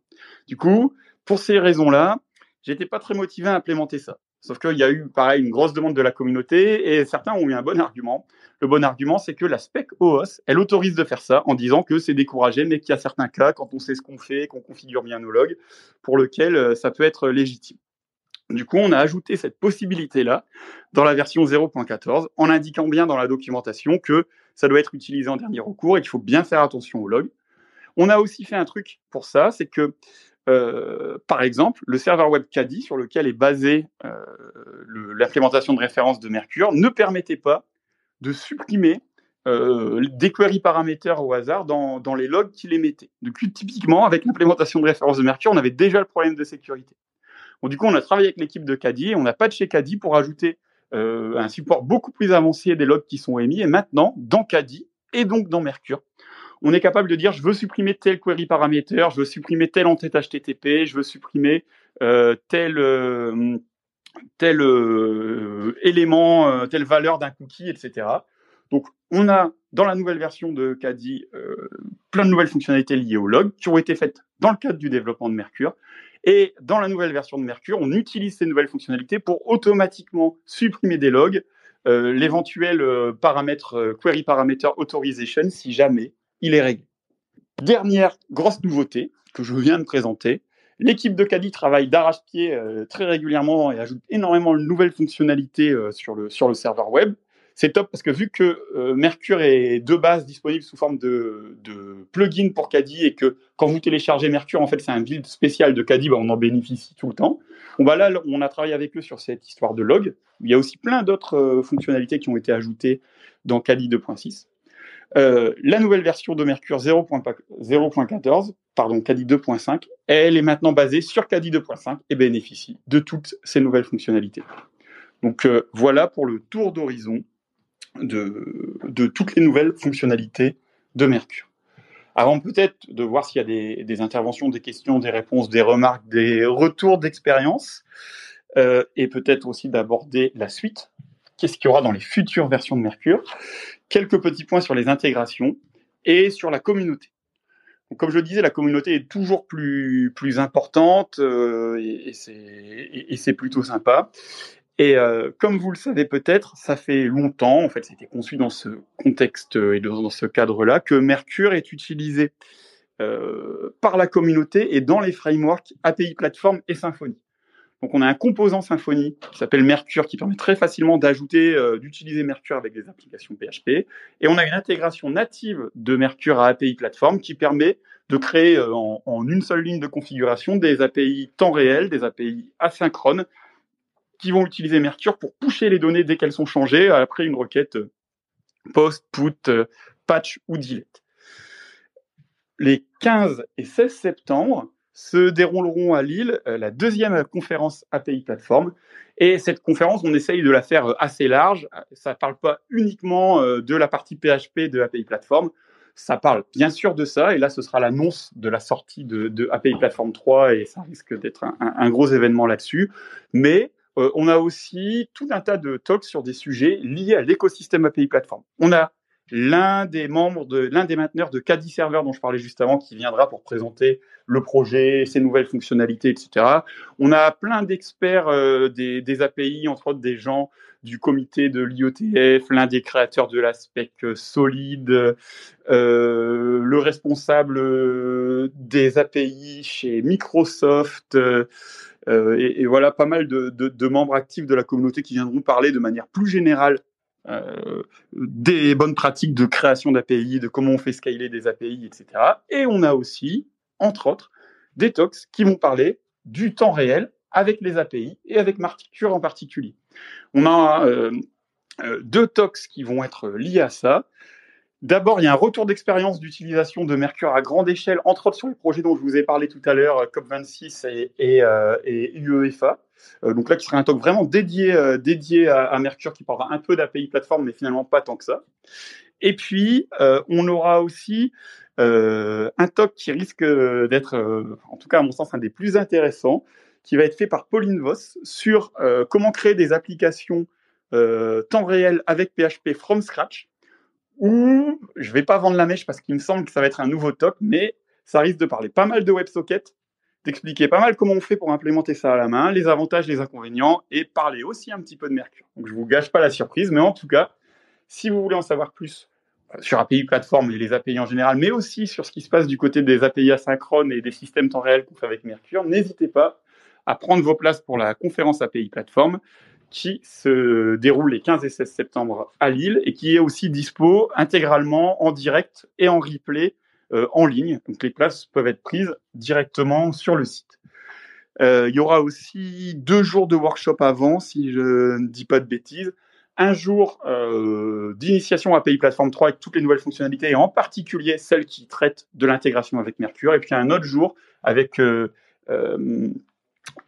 Du coup, pour ces raisons-là, j'étais pas très motivé à implémenter ça. Sauf qu'il y a eu, pareil, une grosse demande de la communauté et certains ont eu un bon argument. Le bon argument, c'est que la spec OOS, elle autorise de faire ça en disant que c'est découragé, mais qu'il y a certains cas, quand on sait ce qu'on fait, qu'on configure bien nos logs, pour lequel euh, ça peut être légitime. Du coup, on a ajouté cette possibilité-là dans la version 0.14 en indiquant bien dans la documentation que ça doit être utilisé en dernier recours et qu'il faut bien faire attention aux logs. On a aussi fait un truc pour ça, c'est que euh, par exemple, le serveur web Caddy sur lequel est basée euh, l'implémentation de référence de Mercure ne permettait pas de supprimer euh, des query paraméters au hasard dans, les logs qu'il émettait. Donc, typiquement, avec l'implémentation de référence de Mercure, on avait déjà le problème de sécurité. Bon, du coup, on a travaillé avec l'équipe de Caddy et on a patché Caddy pour ajouter un support beaucoup plus avancé des logs qui sont émis. Et maintenant, dans Caddy et donc dans Mercure, on est capable de dire je veux supprimer tel query parameter, je veux supprimer tel entête HTTP, je veux supprimer euh, tel euh, euh, élément, telle valeur d'un cookie, etc. Donc on a dans la nouvelle version de Caddy plein de nouvelles fonctionnalités liées au log qui ont été faites dans le cadre du développement de Mercure. Et dans la nouvelle version de Mercure, on utilise ces nouvelles fonctionnalités pour automatiquement supprimer des logs, l'éventuel paramètre query parameter authorization si jamais il est réglé. Dernière grosse nouveauté que je viens de présenter, L'équipe de Caddy travaille d'arrache-pied très régulièrement et ajoute énormément de nouvelles fonctionnalités sur, le, sur le serveur web c'est top parce que vu que euh, Mercure est de base disponible sous forme de, plugin pour Caddy et que quand vous téléchargez Mercure, en fait, c'est un build spécial de Caddy, bah, on en bénéficie tout le temps. Là, on a travaillé avec eux sur cette histoire de log. Il y a aussi plein d'autres euh, fonctionnalités qui ont été ajoutées dans Caddy 2.6. Euh, la nouvelle version de Mercure 0.14, pardon, Caddy 2.5, elle est maintenant basée sur Caddy 2.5 et bénéficie de toutes ces nouvelles fonctionnalités. Donc voilà pour le tour d'horizon de, toutes les nouvelles fonctionnalités de Mercure. Avant peut-être de voir s'il y a des, interventions, des questions, des réponses, des remarques, des retours d'expérience, euh, et peut-être aussi d'aborder la suite. Qu'est-ce qu'il y aura dans les futures versions de Mercure Quelques petits points sur les intégrations et sur la communauté. comme je le disais, la communauté est toujours plus, importante euh, et c'est plutôt sympa. Et euh, comme vous le savez peut-être, ça fait longtemps, en fait, c'était conçu dans ce contexte et dans ce cadre-là, que Mercure est utilisé euh, par la communauté et dans les frameworks API Platform et Symfony. Donc on a un composant Symfony qui s'appelle Mercure qui permet très facilement d'ajouter, euh, d'utiliser Mercure avec des applications PHP. Et on a une intégration native de Mercure à API Platform qui permet de créer en, en, une seule ligne de configuration des API temps réel, des API asynchrones qui vont utiliser Mercure pour pusher les données dès qu'elles sont changées après une requête euh, post, put, euh, patch ou delete. Les 15 et 16 septembre se dérouleront à Lille euh, la deuxième conférence API Platform. Et cette conférence, on essaye de la faire assez large. Ça ne parle pas uniquement de la partie PHP de API Platform. Ça parle bien sûr de ça. Et là, ce sera l'annonce de la sortie de, API Platform 3 et ça risque d'être un, gros événement là-dessus. Mais euh, on a aussi tout un tas de talks sur des sujets liés à l'écosystème API Platform. On a l'un des membres de l'un des mainteneurs de Caddy Server dont je parlais juste avant qui viendra pour présenter le projet, ses nouvelles fonctionnalités, etc. On a plein d'experts euh, des, API, entre autres des gens du comité de l'IOTF, l'un des créateurs de l'aspect solide, euh, le responsable des API chez Microsoft. Euh, et, voilà, pas mal de, membres actifs de la communauté qui viendront parler de manière plus générale euh, des bonnes pratiques de création d'API, de comment on fait scaler des API, etc. Et on a aussi, entre autres, des talks qui vont parler du temps réel avec les API et avec Marticure en particulier. On a euh, deux talks qui vont être liés à ça. D'abord, il y a un retour d'expérience d'utilisation de Mercure à grande échelle, entre autres sur les projets dont je vous ai parlé tout à l'heure, COP26 et, et, euh, UEFA. Euh, donc là, qui sera un talk vraiment dédié, euh, à, Mercure, qui parlera un peu d'API plateforme, mais finalement pas tant que ça. Et puis, on aura aussi un talk qui risque d'être, en tout cas à mon sens, un des plus intéressants, qui va être fait par Pauline Voss sur comment créer des applications temps réel avec PHP from scratch ou je vais pas vendre la mèche parce qu'il me semble que ça va être un nouveau top, mais ça risque de parler pas mal de WebSocket, d'expliquer pas mal comment on fait pour implémenter ça à la main, les avantages, les inconvénients, et parler aussi un petit peu de Mercure. Donc je vous gâche pas la surprise, mais en tout cas, si vous voulez en savoir plus euh, sur API plateforme et les API en général, mais aussi sur ce qui se passe du côté des API asynchrones et des systèmes temps réel qu'on fait avec Mercure, n'hésitez pas à prendre vos places pour la conférence API plateforme qui se déroule les 15 et 16 septembre à Lille et qui est aussi dispo intégralement en direct et en replay euh, en ligne. Donc les places peuvent être prises directement sur le site. Euh, il y aura aussi deux jours de workshop avant, si je ne dis pas de bêtises. Un jour euh, d'initiation API Platform 3 avec toutes les nouvelles fonctionnalités et en particulier celles qui traitent de l'intégration avec Mercure. Et puis un autre jour avec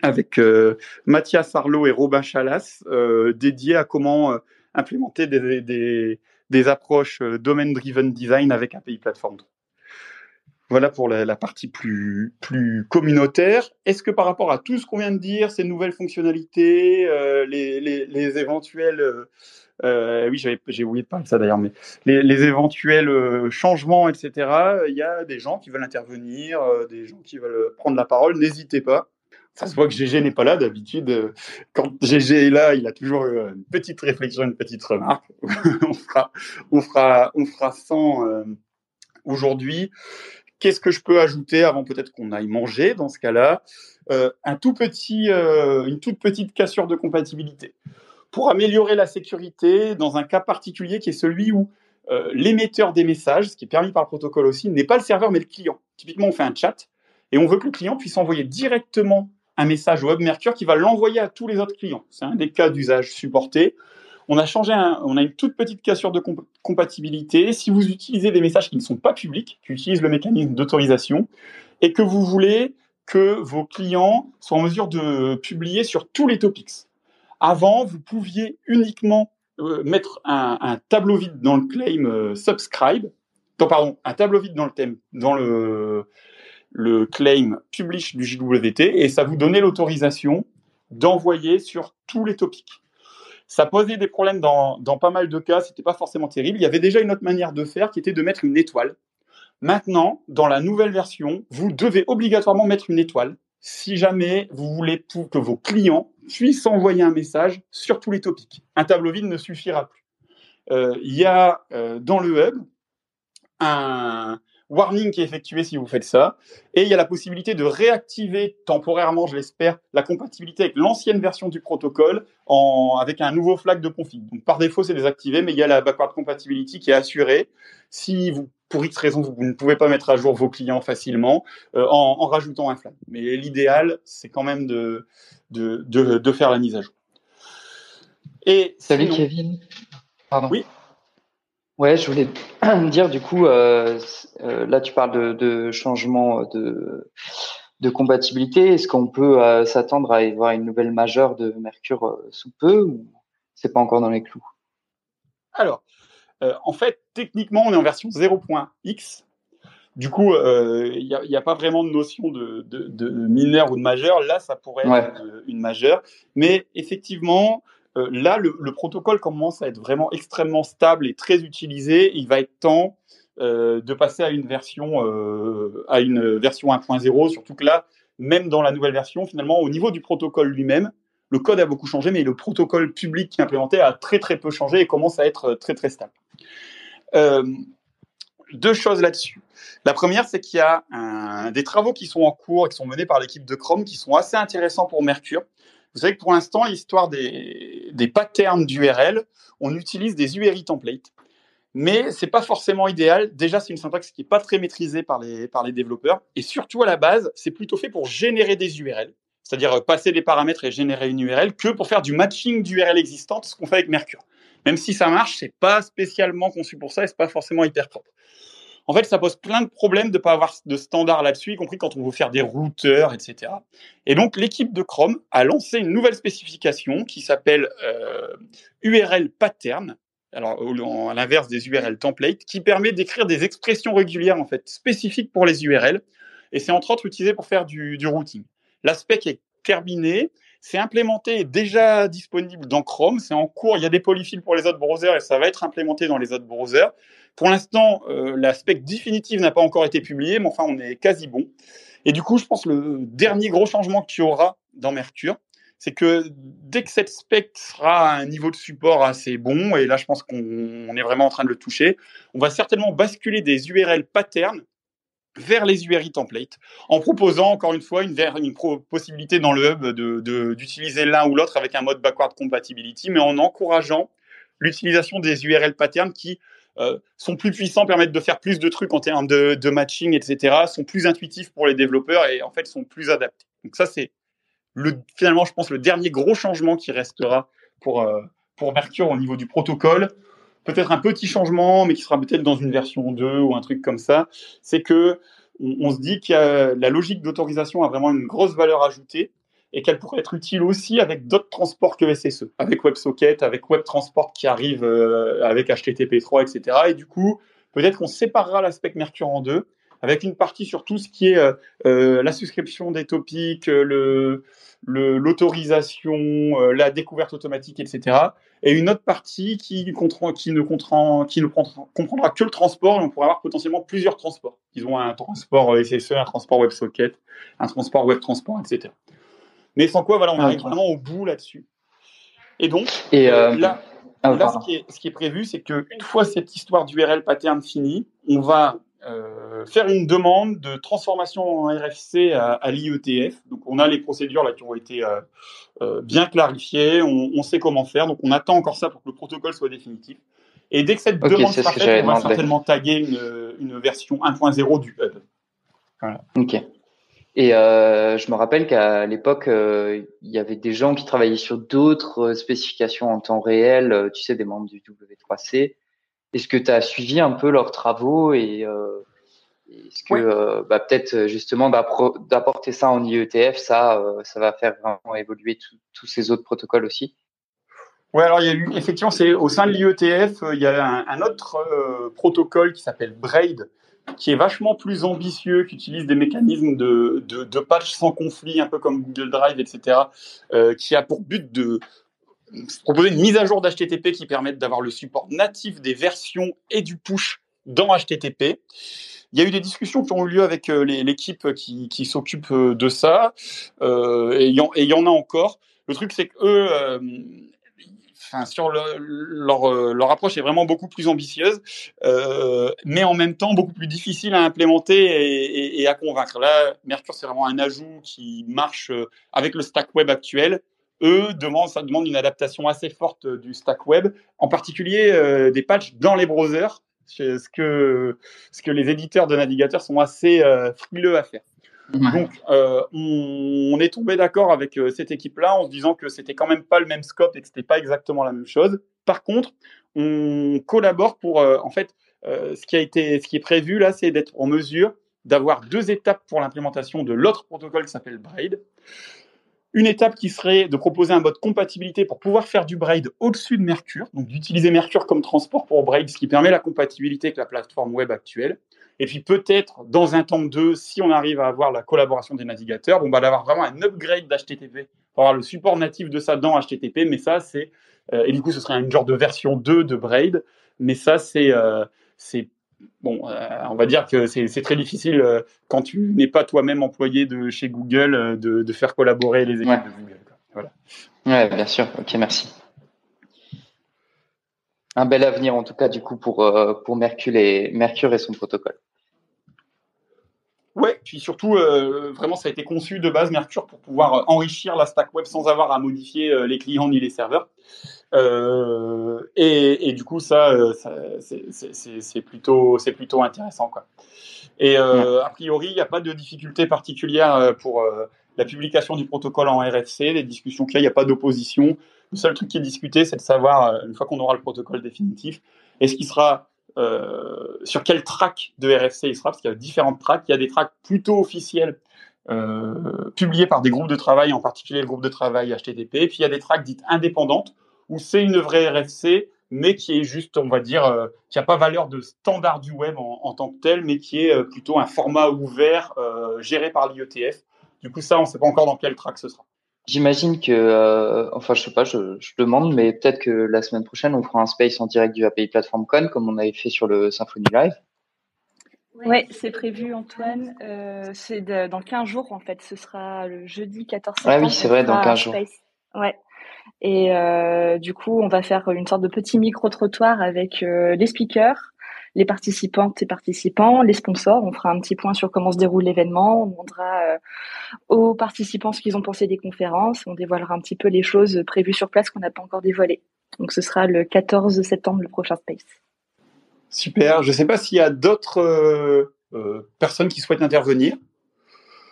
avec euh, Mathias Arlot et Robin Chalas, euh, dédiés à comment euh, implémenter des, approches domain-driven design avec API Platform. Voilà pour la, partie plus, communautaire. Est-ce que par rapport à tout ce qu'on vient de dire, ces nouvelles fonctionnalités, les, éventuels... oui, j'ai oublié de parler ça d'ailleurs, mais les éventuels changements, etc., il y a des gens qui veulent intervenir, des gens qui veulent prendre la parole. N'hésitez pas ça se voit que GG n'est pas là d'habitude. Euh, quand GG est là, il a toujours euh, une petite réflexion, une petite remarque. on fera, on fera, on fera sans euh, aujourd'hui. Qu'est-ce que je peux ajouter avant peut-être qu'on aille manger dans ce cas-là un tout petit, Une toute petite cassure de compatibilité. Pour améliorer la sécurité dans un cas particulier qui est celui où l'émetteur des messages, ce qui est permis par le protocole aussi, n'est pas le serveur mais le client. Typiquement, on fait un chat et on veut que le client puisse envoyer directement un message Web Mercure qui va l'envoyer à tous les autres clients. C'est un des cas d'usage supportés. On a changé, on a une toute petite cassure de compatibilité. Si vous utilisez des messages qui ne sont pas publics, qui utilisent le mécanisme d'autorisation, et que vous voulez que vos clients soient en mesure de publier sur tous les topics. Avant, vous pouviez uniquement euh, mettre un, tableau vide dans le claim euh, subscribe, pardon, un tableau vide dans le thème, dans le, le claim publish du JWT, et ça vous donnait l'autorisation d'envoyer sur tous les topics. Ça posait des problèmes dans, pas mal de cas, c'était pas forcément terrible. Il y avait déjà une autre manière de faire qui était de mettre une étoile. Maintenant, dans la nouvelle version, vous devez obligatoirement mettre une étoile si jamais vous voulez que vos clients puissent envoyer un message sur tous les topics. Un tableau vide ne suffira plus. Euh, il y a euh, dans le hub un, warning qui est effectué si vous faites ça. Et il y a la possibilité de réactiver temporairement, je l'espère, la compatibilité avec l'ancienne version du protocole en, avec un nouveau flag de config. Donc par défaut, c'est désactivé, mais il y a la backward compatibility qui est assurée. Si vous, pour X raison, vous ne pouvez pas mettre à jour vos clients facilement euh, en, en, rajoutant un flag. Mais l'idéal, c'est quand même de, de, de, de, faire la mise à jour. Et Salut Kevin. Pardon. Oui. Ouais, je voulais dire du coup, euh, euh, là tu parles de, de changement de, de compatibilité. Est-ce qu'on peut euh, s'attendre à y voir une nouvelle majeure de Mercure euh, sous peu ou c'est pas encore dans les clous? Alors, euh, en fait, techniquement, on est en version 0.x. Du coup, il n'y a, pas vraiment de notion de, de, de, mineur ou de majeur. Là, ça pourrait être une majeure. Mais effectivement, euh, là, le, protocole commence à être vraiment extrêmement stable et très utilisé. Il va être temps euh, de passer à une version euh, à une version 1.0. Surtout que là, même dans la nouvelle version, finalement, au niveau du protocole lui-même, le code a beaucoup changé, mais le protocole public qui est implémenté a très très peu changé et commence à être très très stable. deux choses là-dessus. La première, c'est qu'il y a des travaux qui sont en cours et qui sont menés par l'équipe de Chrome qui sont assez intéressants pour Mercure. Vous savez que pour l'instant, l'histoire des, patterns d'URL, on utilise des URI templates. Mais c'est pas forcément idéal. Déjà, c'est une syntaxe qui est pas très maîtrisée par les, développeurs. Et surtout, à la base, c'est plutôt fait pour générer des URL. C'est-à-dire passer des paramètres et générer une URL que pour faire du matching d'URL existantes, ce qu'on fait avec Mercure. Même si ça marche, c'est pas spécialement conçu pour ça et c'est pas forcément hyper propre. En fait, ça pose plein de problèmes de ne pas avoir de standard là-dessus, y compris quand on veut faire des routeurs, etc. Et donc, l'équipe de Chrome a lancé une nouvelle spécification qui s'appelle euh, URL pattern, alors à l'inverse des URL templates, qui permet d'écrire des expressions régulières en fait spécifiques pour les URL. Et c'est entre autres utilisé pour faire du, du routing. L'aspect est terminé. C'est implémenté et déjà disponible dans Chrome. C'est en cours. Il y a des polyfills pour les autres browsers et ça va être implémenté dans les autres browsers. Pour l'instant, euh, l'aspect définitif n'a pas encore été publié, mais enfin, on est quasi bon. Et du coup, je pense que le dernier gros changement qu'il y aura dans Mercure, c'est que dès que cette spec sera à un niveau de support assez bon, et là, je pense qu'on est vraiment en train de le toucher, on va certainement basculer des URL patterns vers les URI templates, en proposant encore une fois une, une possibilité dans le hub d'utiliser l'un ou l'autre avec un mode backward compatibility, mais en encourageant l'utilisation des URL patterns qui euh, sont plus puissants, permettent de faire plus de trucs en termes de, matching, etc., sont plus intuitifs pour les développeurs et en fait sont plus adaptés. Donc ça, c'est le, finalement, je pense, le dernier gros changement qui restera pour, euh, Mercure au niveau du protocole. Peut-être un petit changement, mais qui sera peut-être dans une version 2 ou un truc comme ça. C'est que on, on se dit que la logique d'autorisation a vraiment une grosse valeur ajoutée et qu'elle pourrait être utile aussi avec d'autres transports que SSE, avec WebSocket, avec WebTransport qui arrive euh, avec HTTP3, etc. Et du coup, peut-être qu'on séparera l'aspect Mercure en deux, avec une partie sur tout ce qui est euh, euh la souscription des topics, l'autorisation, la découverte automatique, etc. Et une autre partie qui, ne, comprendra que le transport, et on pourra avoir potentiellement plusieurs transports. Ils ont un transport SSE, un transport WebSocket, un transport WebTransport, etc. Mais sans quoi, voilà, on ah, arrive vraiment au bout là-dessus. Et donc, et euh, là, ah, là ce, qui est, ce, qui est, prévu, c'est qu'une fois cette histoire d'URL pattern finie, on va faire une demande de transformation en RFC à, l'IETF. Donc on a les procédures là qui ont été bien clarifiées, on, sait comment faire, donc on attend encore ça pour que le protocole soit définitif. Et dès que cette demande sera faite, on va certainement taguer une, une version 1.0 du hub. Voilà. Ok. Et euh, je me rappelle qu'à l'époque, euh, il y avait des gens qui travaillaient sur d'autres euh, spécifications en temps réel, tu sais, des membres du W3C. Est-ce que tu as suivi un peu leurs travaux et est-ce que bah, peut-être justement d'apporter ça en IETF, ça, ça va faire vraiment évoluer tous ces autres protocoles aussi? Ouais, alors il y a eu effectivement, c'est au sein de l'IETF, il y a un, un autre protocole qui s'appelle BRAID, qui est vachement plus ambitieux, qui utilise des mécanismes de, de, patch sans conflit, un peu comme Google Drive, etc., euh, qui a pour but de proposer une mise à jour d'HTTP qui permette d'avoir le support natif des versions et du push dans HTTP. Il y a eu des discussions qui ont eu lieu avec euh, l'équipe qui, s'occupe euh, de ça, et il y, en a encore. Le truc, c'est qu'eux, euh, sur leur, euh, leur, approche est vraiment beaucoup plus ambitieuse, euh, mais en même temps beaucoup plus difficile à implémenter et, à convaincre. Là, Mercure, c'est vraiment un ajout qui marche euh, avec le stack web actuel. Eux, demandent, ça demande une adaptation assez forte du stack web, en particulier des patchs dans les browsers, ce que, ce que les éditeurs de navigateurs sont assez frileux à faire. Donc, euh, on, est tombé d'accord avec euh, cette équipe-là en se disant que c'était quand même pas le même scope et que c'était pas exactement la même chose. Par contre, on collabore pour, euh, en fait, ce qui a été, ce qui est prévu là, c'est d'être en mesure d'avoir deux étapes pour l'implémentation de l'autre protocole qui s'appelle Braid. Une étape qui serait de proposer un mode compatibilité pour pouvoir faire du Braid au-dessus de Mercure, donc d'utiliser Mercure comme transport pour Braid, ce qui permet la compatibilité avec la plateforme web actuelle. Et puis peut-être dans un temps de deux, si on arrive à avoir la collaboration des navigateurs, bon, bah, d'avoir vraiment un upgrade d'HTTP pour avoir le support natif de ça dans HTTP. Mais ça, c'est euh, et du coup, ce serait une genre de version 2 de Braid. Mais ça, c'est euh, c'est bon, euh, on va dire que c'est très difficile quand tu n'es pas toi-même employé de chez Google de, de, faire collaborer les équipes de Google. Voilà. Ouais, bien sûr. Ok, merci un bel avenir en tout cas du coup pour euh, pour Mercure et Mercure et son protocole. Ouais, puis surtout euh, vraiment ça a été conçu de base Mercure pour pouvoir euh, enrichir la stack web sans avoir à modifier les clients ni les serveurs. Et, et, du coup ça, c'est plutôt c'est plutôt intéressant quoi. Et a priori il n'y a pas de difficulté particulière pour la publication du protocole en RFC, les discussions qu'il y a, il n'y a pas d'opposition. Le seul truc qui est discuté, c'est de savoir, euh, une fois qu'on aura le protocole définitif, est-ce qu'il sera euh, sur quel track de RFC il sera, parce qu'il y a différentes tracks. Il y a des tracks plutôt officiels euh, publiés par des groupes de travail, en particulier le groupe de travail HTTP. Et puis il y a des tracks dites indépendantes, où c'est une vraie RFC, mais qui est juste, on va dire, qui n'a pas valeur de standard du web en, tant que tel, mais qui est plutôt un format ouvert géré par l'IETF. Du coup, ça, on ne sait pas encore dans quel track ce sera. J'imagine que, euh, enfin, je sais pas, je, je demande, mais peut-être que la semaine prochaine, on fera un space en direct du API Platform Con, comme on avait fait sur le Symfony Live. Oui, c'est prévu, Antoine. Euh, c'est dans 15 jours, en fait. Ce sera le jeudi 14 septembre. Ah oui, c'est vrai, dans 15 jours. Ouais. Et euh, du coup, on va faire une sorte de petit micro-trottoir avec euh, les speakers, les participantes et participants, les sponsors. On fera un petit point sur comment se déroule l'événement. On demandera euh, aux participants ce qu'ils ont pensé des conférences. On dévoilera un petit peu les choses prévues sur place qu'on n'a pas encore dévoilées. Donc ce sera le 14 septembre le prochain Space. Super. Je ne sais pas s'il y a d'autres euh, euh, personnes qui souhaitent intervenir.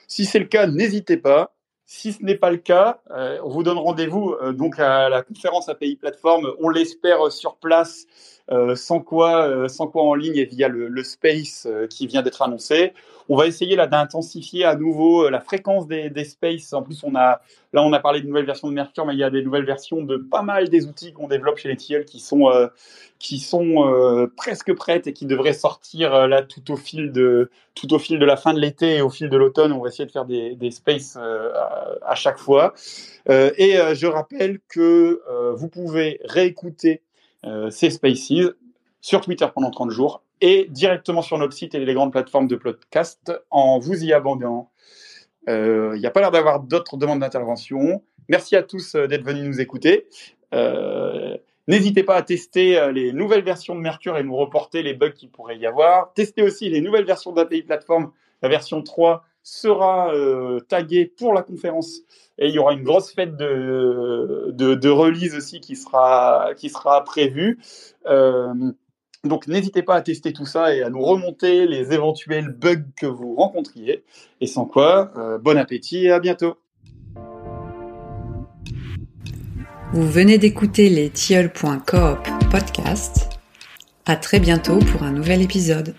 Si c'est le cas, n'hésitez pas. Si ce n'est pas le cas, on vous donne rendez-vous donc à la conférence API Plateforme. On l'espère sur place sans quoi, euh, sans quoi en ligne et via le, space euh, qui vient d'être annoncé. On va essayer là d'intensifier à nouveau la fréquence des, spaces. En plus, on a là on a parlé de nouvelles versions de Mercure, mais il y a des nouvelles versions de pas mal des outils qu'on développe chez les TIL qui sont qui sont presque prêtes et qui devraient sortir là tout au fil de tout au fil de la fin de l'été et au fil de l'automne. On va essayer de faire des, spaces à, chaque fois. et je rappelle que vous pouvez réécouter euh, ces Spaces sur Twitter pendant 30 jours et directement sur notre site et les grandes plateformes de podcast en vous y abandonnant. Il euh, n'y a pas l'air d'avoir d'autres demandes d'intervention. Merci à tous euh, d'être venus nous écouter. N'hésitez pas à tester les nouvelles versions de Mercure et nous reporter les bugs qu'il pourrait y avoir. Testez aussi les nouvelles versions d'API Platform. La version 3 sera euh, taguée pour la conférence et il y aura une grosse fête de, de, release aussi qui sera, prévue. Euh, donc n'hésitez pas à tester tout ça et à nous remonter les éventuels bugs que vous rencontriez. Et sans quoi, bon appétit et à bientôt. Vous venez d'écouter les tilleuls.coop podcast. À très bientôt pour un nouvel épisode.